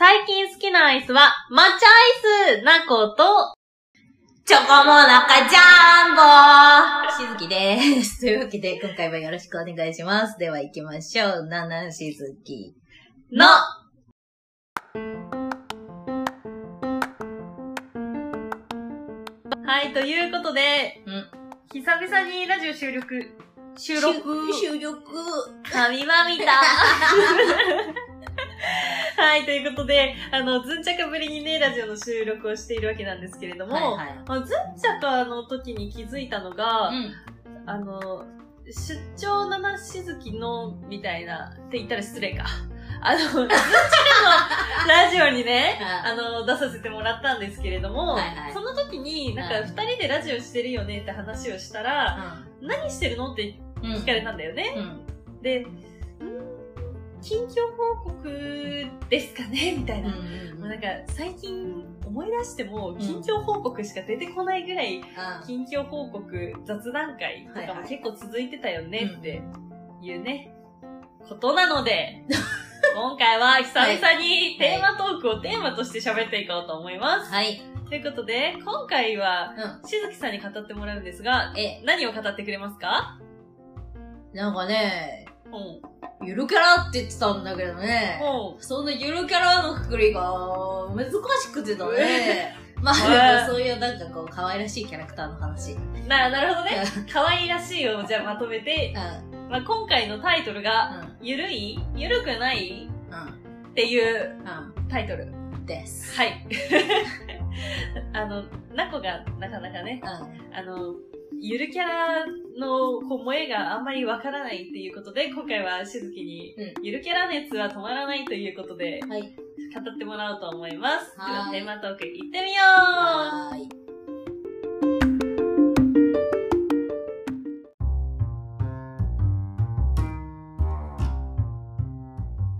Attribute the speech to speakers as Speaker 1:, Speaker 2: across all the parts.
Speaker 1: 最近好きなアイスは、抹茶アイスなこと、
Speaker 2: チョコモナカジャンボしずきです。というわけで、今回はよろしくお願いします。では行きましょう。ナナしずき
Speaker 1: の、はい、ということで、
Speaker 2: うん
Speaker 1: 久々にラジオ収録、収録、
Speaker 2: 収録
Speaker 1: 神まみた。はい、ということで、あの、ずんちゃかぶりにね、ラジオの収録をしているわけなんですけれども、
Speaker 2: はいはい。
Speaker 1: まあずんちゃかの時に気づいたのが、
Speaker 2: うん。
Speaker 1: あの、出張七しずきの、みたいな、って言ったら失礼か。あの、ずんちゃかのラジオにね、あの、出させてもらったんですけれども、
Speaker 2: はいはい
Speaker 1: その時に、なんか
Speaker 2: うん
Speaker 1: 二人でラジオしてるよねって話をしたら、何してるのって
Speaker 2: うん。
Speaker 1: 聞かれたんだよね。
Speaker 2: うん。
Speaker 1: で、ん近況報告ですかね？みたいな。
Speaker 2: うん。
Speaker 1: もうなんか最近思い出しても近況報告しか出てこないぐらい近況報告雑談会とかも結構続いてたよねっていうね、ことなので、今回は久々にテーマトークをテーマとして喋っていこうと思います。
Speaker 2: はい。
Speaker 1: ということで、今回は
Speaker 2: うん。
Speaker 1: しずきさんに語ってもらうんですが、
Speaker 2: え、
Speaker 1: 何を語ってくれますか？
Speaker 2: なんかね、
Speaker 1: うん。
Speaker 2: ゆるキャラって言ってたんだけどね。
Speaker 1: うん。
Speaker 2: そのゆるキャラのくくりが難しくてだね。ま
Speaker 1: え
Speaker 2: あそういうなんかこう可愛らしいキャラクターの話。うん。
Speaker 1: な、なるほどね。可愛らしいをじゃあまとめて、まあ、今回のタイトルが、
Speaker 2: うん。
Speaker 1: ゆるい？ゆるくない？
Speaker 2: うん。
Speaker 1: っていう
Speaker 2: う
Speaker 1: タイトル。
Speaker 2: ん。です。
Speaker 1: はい。あの、ナコがなかなかね、
Speaker 2: うん。
Speaker 1: あの、ゆるキャラのこう萌えがあんまりわからないっていうことで、今回はしずきに、
Speaker 2: う
Speaker 1: ゆるキャラ熱は止まらないということで、
Speaker 2: はい。
Speaker 1: 語ってもらおうと思います。では、
Speaker 2: はい
Speaker 1: テーマトーク行ってみよう
Speaker 2: はーい。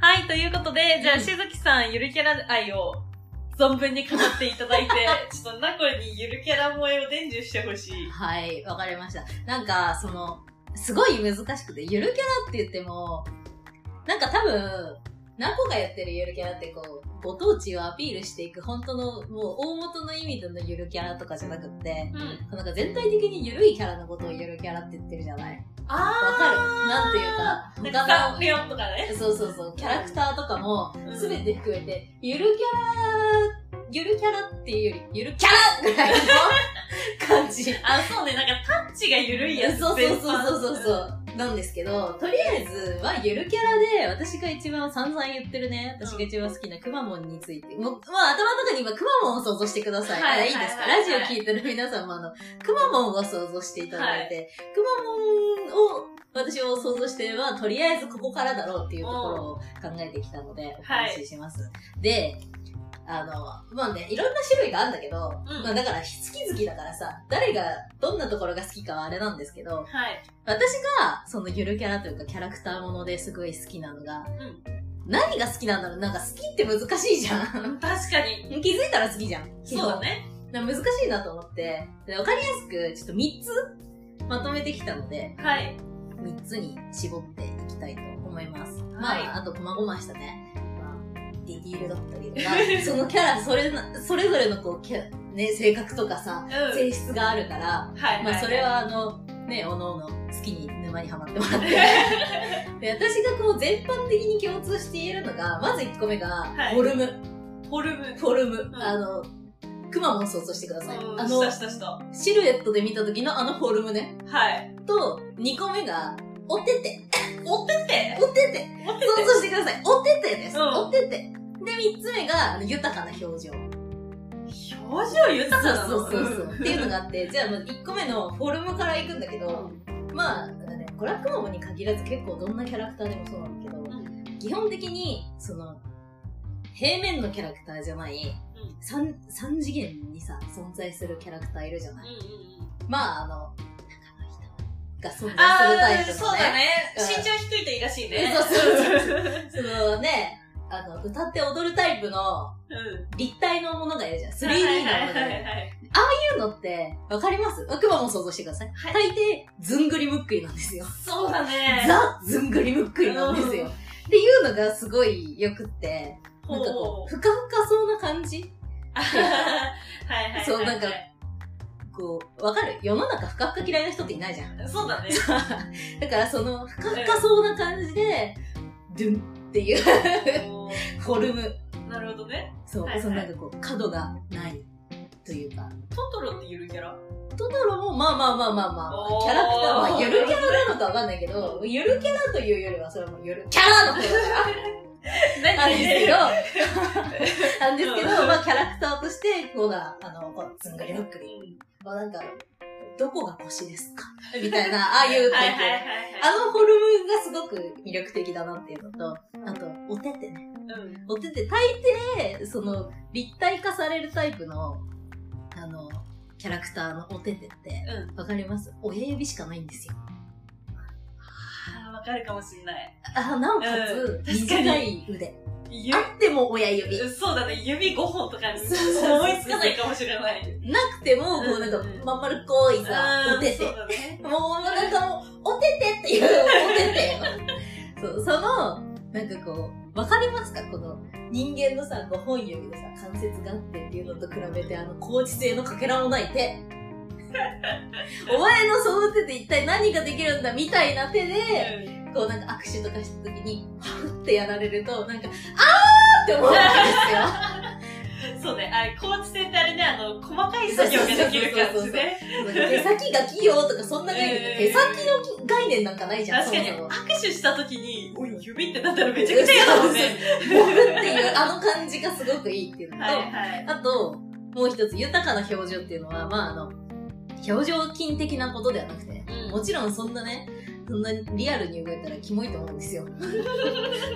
Speaker 1: はい、ということで、じゃあ、
Speaker 2: うん
Speaker 1: しずきさん、ゆるキャラ愛を存分に語っていただいて、ちょっとナコにゆるキャラ萌えを伝授してほしい。
Speaker 2: はい、わかりました。なんか、その、すごい難しくて、ゆるキャラって言っても、なんか多分、何個かやってるゆるキャラってこう、ご当地をアピールしていく本当の、もう大元の意味でのゆるキャラとかじゃなくって、
Speaker 1: うん。
Speaker 2: なんか全体的にゆるいキャラのことをゆるキャラって言ってるじゃない
Speaker 1: あ
Speaker 2: わかるなんていうか、他
Speaker 1: サンピオンとかね。
Speaker 2: の、そうそうそう、キャラクターとかも
Speaker 1: う、ん
Speaker 2: すべて含めて、ゆるキャラ、ゆるキャラっていうより、ゆるキャラぐらいの 感じ。
Speaker 1: あ、そうね、なんかタッチがゆるいやつ。
Speaker 2: そうそうそうそうそう。なんですけど、とりあえずはゆるキャラで、私が一番散々言ってるね、私が一番好きなくまモンについて、もう、まあ頭の中に今くまモンを想像してください。
Speaker 1: はい
Speaker 2: あいいですか、
Speaker 1: はいはい
Speaker 2: ラジオ聞いてる皆さんもあの、くまモンを想像していただいて、くまモンを私を想像しては、とりあえずここからだろうっていうところを考えてきたので、お話しします。で、あの、まあね、いろんな種類があるんだけど、
Speaker 1: うん
Speaker 2: まあだから好き好きだからさ、誰がどんなところが好きかはあれなんですけど、
Speaker 1: はい。
Speaker 2: 私が、そのゆるキャラというかキャラクターものですごい好きなのが、
Speaker 1: うん。
Speaker 2: 何が好きなんだろう？なんか好きって難しいじゃん。
Speaker 1: 確かに。
Speaker 2: 気づいたら好きじゃん。
Speaker 1: そうだね。
Speaker 2: 難しいなと思って、でわかりやすく、ちょっと3つまとめてきたので、
Speaker 1: はい。
Speaker 2: 3つに絞っていきたいと思います。
Speaker 1: はい
Speaker 2: まあ、あと、細々したね、まあ、ディティールだったりとか、そのキャラ、それな、それぞれのこう、キャね、性格とかさ、
Speaker 1: うん。
Speaker 2: 性質があるから、
Speaker 1: はい。
Speaker 2: まあ、それはあの、ね、おのおの好きに沼にはまってもらって。で、私がこう、全般的に共通して言えるのが、まず1個目が、
Speaker 1: はい
Speaker 2: フォルム。
Speaker 1: フォルム。
Speaker 2: フォルム。
Speaker 1: ん
Speaker 2: あの、クマモン想像してください。
Speaker 1: うん
Speaker 2: あの
Speaker 1: した、したした。
Speaker 2: シルエットで見た時のあのフォルムね。
Speaker 1: はい。
Speaker 2: と、2個目が、おてて。
Speaker 1: 追ってって？
Speaker 2: おてて。
Speaker 1: 追って
Speaker 2: 想像してください。おててです。
Speaker 1: うん
Speaker 2: おてて。で、3つ目が、豊かな表情。
Speaker 1: 表情豊かなの？
Speaker 2: そうそうそう。っていうのがあって、じゃあ、まず1個目のフォルムからいくんだけど、まあ、ね、これはクマモンに限らず結構どんなキャラクターでもそうなんだけど、
Speaker 1: うん。
Speaker 2: 基本的に、その、平面のキャラクターじゃない、三三次元にさ、存在するキャラクターいるじゃない、
Speaker 1: うんうんうん。
Speaker 2: まあ、あの、が存在するタイプのね。
Speaker 1: そうだね。
Speaker 2: うん
Speaker 1: 身長低いといいらしいね。
Speaker 2: そうそうそうそ のね、あの、歌って踊るタイプの
Speaker 1: うん。
Speaker 2: 立体のものがいるじゃん。3D のも
Speaker 1: はい
Speaker 2: のがいる。
Speaker 1: はい
Speaker 2: うのって、わかります？クマも想像してください。
Speaker 1: はい
Speaker 2: 大抵、ずんぐりむっくりなんですよ。
Speaker 1: そうだね。
Speaker 2: ザ・ずんぐりむっくりなんですよ。っていうのがすごい良くって、なんかこう、ふかふかそうな感じ？
Speaker 1: はいはい。
Speaker 2: そう、なんか、こう、わかる？世の中ふかふか嫌いな人っていないじゃん。
Speaker 1: そうだね。
Speaker 2: だからその、ふかふかそうな感じで、ドゥンっていうフォルム。
Speaker 1: なるほどね。
Speaker 2: そう、はいはい、そのなんかこう、角がないというか。
Speaker 1: トトロってゆるキャラ？
Speaker 2: トトロもまあまあまあまあまあ、キャラクターはゆるキャラなのかわかんないけど、ゆるキャラというよりはそれはもうゆるキャラの方。な。んで？すけど、なんですけど、まあキャラクターとして、こうだ、あの、こう、つんがりロックに、まあなんか、どこが腰ですか？みたいな、ああいうタイプ。あのフォルムがすごく魅力的だなっていうのと、あと、お手手ね。うん、お手手、大抵、その、立体化されるタイプの、あの、キャラクターのお手手って、わ、うん、かります？親指しかないんですよ。
Speaker 1: ああ、わかるかもしんない。
Speaker 2: あ、なおかつ、短い腕。あっても親指。
Speaker 1: そうだね、指5本とかに思いつかないかもしれない。
Speaker 2: なくても、こうなんか、まん丸っこいさ、おてて。もうなんかもう、おててっていう、おてて。そう、その、なんかこう、わかりますか？この、人間のさ、5本指のさ、関節があってっていうのと比べて、あの、高知性のかけらもない手。お前のその手で一体何ができるんだ？みたいな手で、こうなんか握手とかした時に、パフってやられると、なんか、あーって思うん
Speaker 1: ですよ。そうね、あ、高知線ってあれね、あの、細かい作業ができる感じで。
Speaker 2: 手先が器用とかそんな概念、手先の概念なんかないじゃん。
Speaker 1: 確かに、握手した時に、おい、指ってなったらめちゃくちゃ嫌だもんね。
Speaker 2: ボフっていうあの感じがすごくいいっていうのと、あと、もう一つ、豊かな表情っていうのは、まああの、表情筋的なことではなくて、うん、もちろんそんなね、そんなリアルに動いたらキモいと思うんですよ。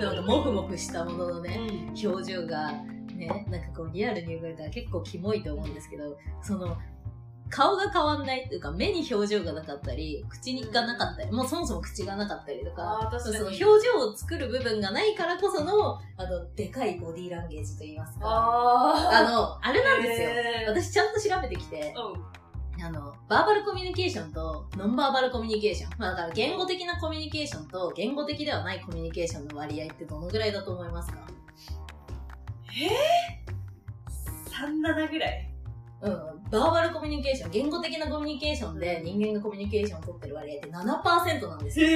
Speaker 2: なんかモフモフしたもののね、うん、表情がね、なんかこうリアルに動いたら結構キモいと思うんですけど、その、顔が変わんないっていうか、目に表情がなかったり、口にがなかったり、もうそもそも口がなかったりとか、かその表情を作る部分がないからこその、あの、でかいボディーランゲージと言いますか。ああの、あれなんですよ。私ちゃんと調べてきて、うんあの、バーバルコミュニケーションとノンバーバルコミュニケーション。まあだから言語的なコミュニケーションと言語的ではないコミュニケーションの割合ってどのぐらいだと思いますか？
Speaker 1: えー、?37 ぐらい
Speaker 2: うん。バーバルコミュニケーション、言語的なコミュニケーションで人間がコミュニケーションを取ってる割合って7%なんですよ。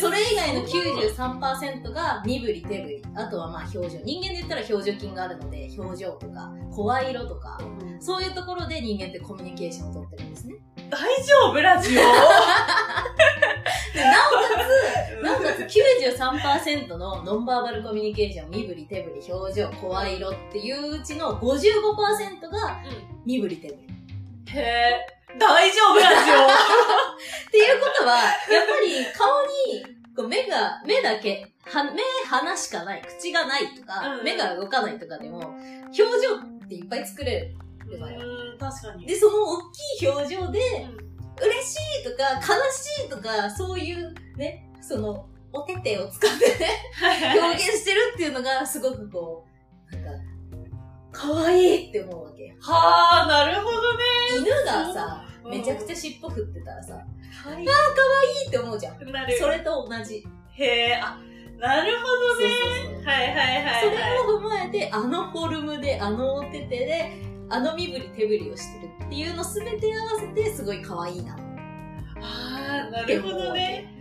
Speaker 2: それ以外の93%が身振り手振り。あとはまあ表情。人間で言ったら表情筋があるので、表情とか、声色とか、そういうところで人間ってコミュニケーションを取ってるんですね。
Speaker 1: 大丈夫？ラジオ？
Speaker 2: でなおかつ、なおかつ93%のノンバーバルコミュニケーション、身振り、手振り、表情、声色っていううちの55%が身振り、手振り。
Speaker 1: へえ、大丈夫ラジオ
Speaker 2: っていうことは、やっぱり顔に目が、目だけ、は目、鼻しかない、口がないとか、うん、目が動かないとかでも、表情っていっぱい作れる。
Speaker 1: 確かに。
Speaker 2: で、その大きい表情で、嬉しいとか、悲しいとか、そういうね、その、お手手を使ってね、表現してるっていうのが、すごくこう、なんか、可愛いって思うわけ。
Speaker 1: はあ、なるほどね。
Speaker 2: 犬がさ、めちゃくちゃ尻尾振ってたらさ、はい、ああ、可愛いって思うじゃん。なる。それと同じ。
Speaker 1: へえ、あ、なるほどね。そうそうそうはいはいはい、はい。
Speaker 2: それを踏まえて、あのフォルムで、あのお手手で、あの身振り手振りをしてるっていうのすべて合わせてすごい可愛いな。
Speaker 1: ああ、なるほどね。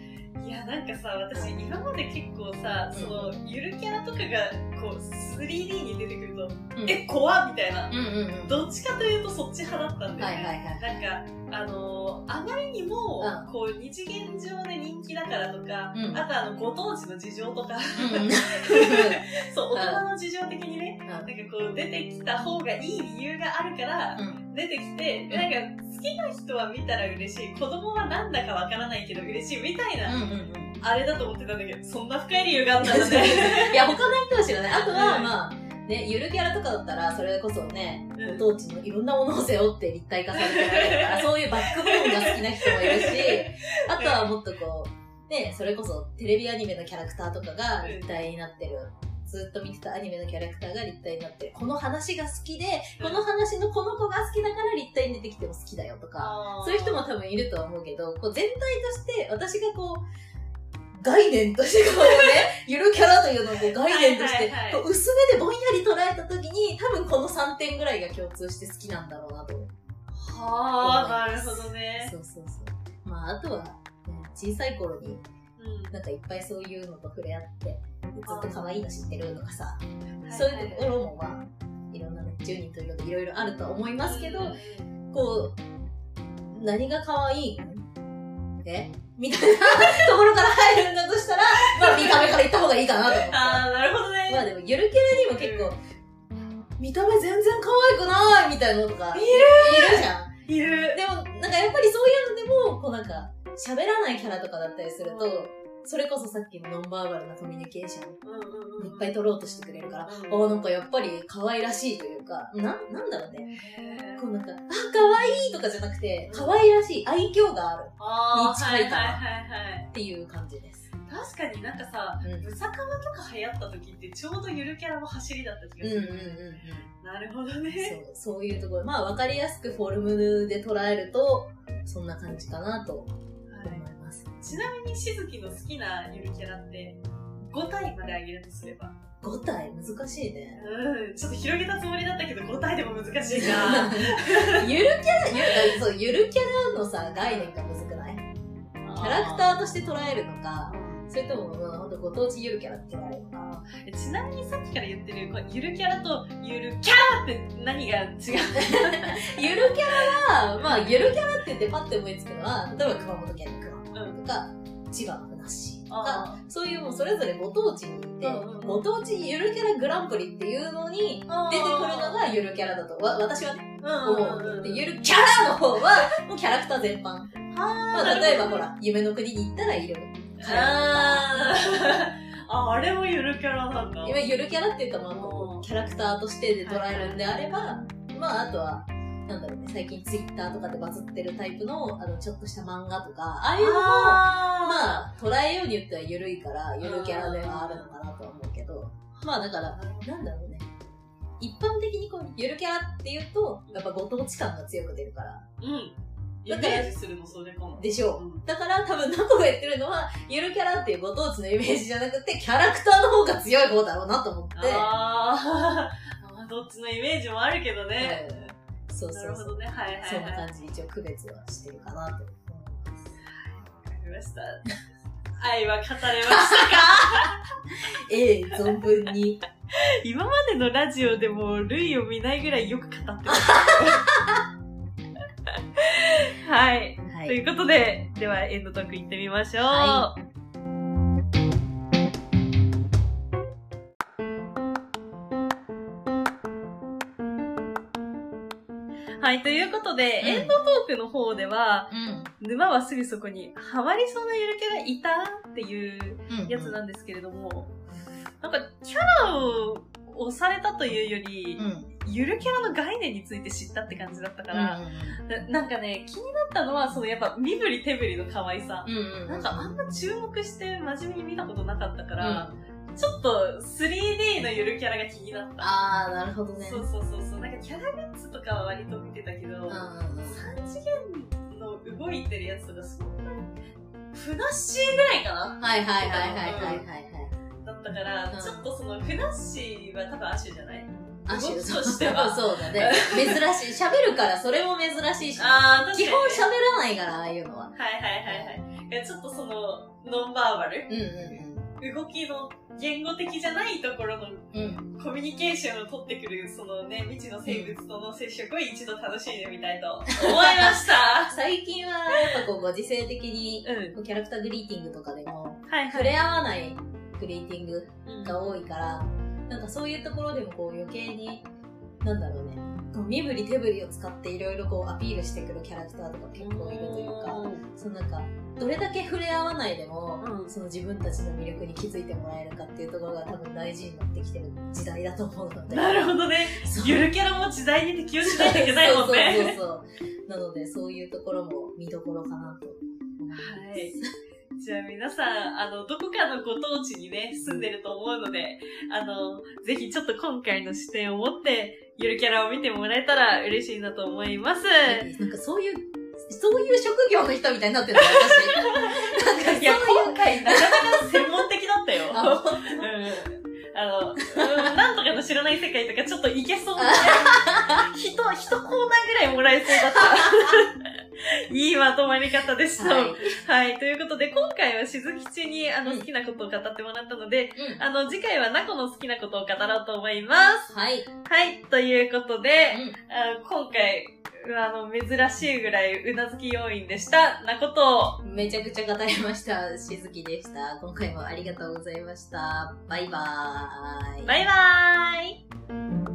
Speaker 1: いや、なんかさ、私、今まで結構さ、その、ゆるキャラとかが、こう、3D に出てくると、うん、え、怖みたいな、うんうんうん。どっちかというとそっち派だったんで、はいはいはい。なんか、あのー、あまりにも、うん、こう、二次元上で人気だからとか、うん、あとあの、ご当地の事情とか、うん、そう、大人の事情的にね、なんかこう、出てきた方がいい理由があるから、出てきて、なんか、好きな人は見たら嬉しい、子供はなんだかわからないけど嬉しいみたいな、うんうんうん、あれだと思ってたんだけど、そんな深い理由があったんだね。
Speaker 2: いや、他の人は知らない。あとは、まあ、ね、ゆるキャラとかだったら、それこそね、ご当地のいろんなものを背負って立体化されてるから、そういうバックボーンが好きな人もいるし、あとはもっとこう、ね、それこそテレビアニメのキャラクターとかが立体になってる。ずっと見てたアニメのキャラクターが立体になってる。この話が好きで、この話のこの子が好きだから立体に出てきても好きだよとか、そういう人も多分いるとは思うけど、こう全体として私がこう、概念としてこうね、ゆるキャラというのをこう概念として、薄めでぼんやり捉えたときに、多分この3点ぐらいが共通して好きなんだろうなと。
Speaker 1: はあ、なるほどね。
Speaker 2: そうそうそう。まあ、あとは、ね、小さい頃に、なんかいっぱいそういうのと触れ合って、ずっと可愛いの知ってるとかさ、そういうところもまあ、いろんなね、10人といろいろあるとは思いますけど、こう、何が可愛いえみたいなところから入るんだとしたら、まあ見た目から言った方がいいかなと思って。
Speaker 1: ああ、なるほどね。
Speaker 2: まあでも、ゆるキャラにも結構、見た目全然可愛くないみたいなのとか、いる
Speaker 1: い
Speaker 2: るじゃん。
Speaker 1: いる。
Speaker 2: でも、なんかやっぱりそういうのでも、こうなんか、喋らないキャラとかだったりすると、それこそさっきのノンバーバルなコミュニケーション、いっぱい取ろうとしてくれるから、ああ、なんかやっぱり可愛らしいというか、な、なんだろうね。こうなんか、あ、可愛いとかじゃなくて、可愛らしい、愛嬌がある。に近いかな。っていう感じです。
Speaker 1: 確かになんかさ、うん、ブサカワとか流行った時ってちょうどゆるキャラの走りだった気がする。うんうんうんうん、なるほどね。
Speaker 2: そう、そういうところ。まあわかりやすくフォルムで捉えると、そんな感じかなと
Speaker 1: ちなみにしずきの好きなゆるキャラって5体まであげるとすれば。
Speaker 2: 5体？難しいね。
Speaker 1: うん。ちょっと広げたつもりだったけど5体でも難しいな。
Speaker 2: ゆるキャラ、ゆるそうゆるキャラのさ、概念がむずくない？キャラクターとして捉えるのか、それとも、まあ、ほんとご当地ゆるキャラって捉えるのか。
Speaker 1: ちなみにさっきから言ってる、こゆるキャラとゆるキャラって何が違う？
Speaker 2: ゆるキャラは、まあ、ゆるキャラって言ってパッて思いつくのは、例えば熊本県の熊本とか、うん、千葉のふなっしーとか、そういうもうそれぞれご当地に行って、うんうん、ご当地ゆるキャラグランプリっていうのに出てくるのがゆるキャラだと、わ私はね、思う。で、ゆるキャラの方は、もうキャラクター全般。まあ、例えばほら、夢の国に行ったらいる。
Speaker 1: ああ、あれもゆるキャラなんだ。
Speaker 2: 今ゆるキャラっていうか、まあ、キャラクターとしてで捉えるんであれば、まあ、あとは、なんだろうね、最近ツイッターとかでバズってるタイプの、あの、ちょっとした漫画とか、ああいうのも、まあ、捉えようによっては緩いから、ゆるキャラではあるのかなとは思うけど、まあだから、なんだろうね。一般的にこう、ゆるキャラっていうと、やっぱご当地感が強く出るから。
Speaker 1: うん。だから、するのそれかも。
Speaker 2: でしょう。うん、だから多分ナコが言ってるのは、ゆるキャラっていうご当地のイメージじゃなくて、キャラクターの方が強い方だろうなと思って。
Speaker 1: あ あ、どっちのイメージもあるけどね。はい
Speaker 2: そうそうな
Speaker 1: るほどね。はいはい、はい、そん
Speaker 2: な感じで一応区別はしてるかなと思います。
Speaker 1: わかりました。愛は語れましたか
Speaker 2: ええ存分に。
Speaker 1: 今までのラジオでも、類を見ないぐらいよく語ってます。はい。はい、ということで、ではエンドトーク行ってみましょう。はいはい、ということで、うん、エンドトークの方では、うん、沼はすぐそこにハマりそうなゆるキャラいたっていうやつなんですけれども、うんなんかキャラを押されたというより、ゆるキャラの概念について知ったって感じだったから、ななんかね、気になったのは、そのやっぱ身振り手振りの可愛さ。なんかあんま注目して真面目に見たことなかったから、ちょっと 3D のゆるキャラが気になった。
Speaker 2: あー、なるほどね。
Speaker 1: そうそうそうそう。なんかキャラグッズとかは割と見てたけど、3次元の動いてるやつとかそんなに、ふなっしーぐらいかな
Speaker 2: はいはいはいはいはいはい。
Speaker 1: だったから、ちょっとそのふなっしーは多分アシュじゃない？
Speaker 2: アシュとしては。そうだね。珍しい。喋るからそれも珍しいし。ああ、基本喋らないから、ああいうのは。はい
Speaker 1: はいはいはい。ちょっとその、ノンバーバル？うんうんうん。動きの言語的じゃないところのコミュニケーションを取ってくる、そのね、未知の生物との接触を一度楽しんでみたいと思いました。
Speaker 2: 最近はやっぱこうご時世的に、うん、キャラクターグリーティングとかでも、はいはい、触れ合わないグリーティングが多いから、うん、なんかそういうところでもこう余計に、なんだろうね、身振り手振りを使っていろいろこうアピールしてくるキャラクターとか結構いるというか、そのなんか、どれだけ触れ合わないでも、うん、その自分たちの魅力に気づいてもらえるかっていうところが多分大事になってきてる時代だと思うので。
Speaker 1: なるほどね。ゆるキャラも時代に適応しないといけないもんね。
Speaker 2: そうそうそうなので、そういうところも見どころかなと
Speaker 1: はい。じゃあ皆さん、あの、どこかのご当地にね、住んでると思うので、あの、ぜひちょっと今回の視点を持って、ゆるキャラを見てもらえたら嬉しいなと思います。
Speaker 2: なんかそういうそういう職業の人みたいになってるの、私。なんか、
Speaker 1: いや、今回なかなか専門的だったよ。うんあの、うん、なんとかの知らない世界とかちょっといけそうな、人、一コーナーぐらいもらえそうだった。いいまとまり方でした。はい、はい。ということで、今回はしずきちにあの好きなことを語ってもらったので、うん、あの、次回はなこの好きなことを語ろうと思います。
Speaker 2: はい。
Speaker 1: はい。ということで、うん、あ今回、あの、珍しいぐらいうなずき要因でした。なこと
Speaker 2: を。めちゃくちゃ語りました。しずきでした。今回もありがとうございました。バイバーイ。
Speaker 1: バイバーイ。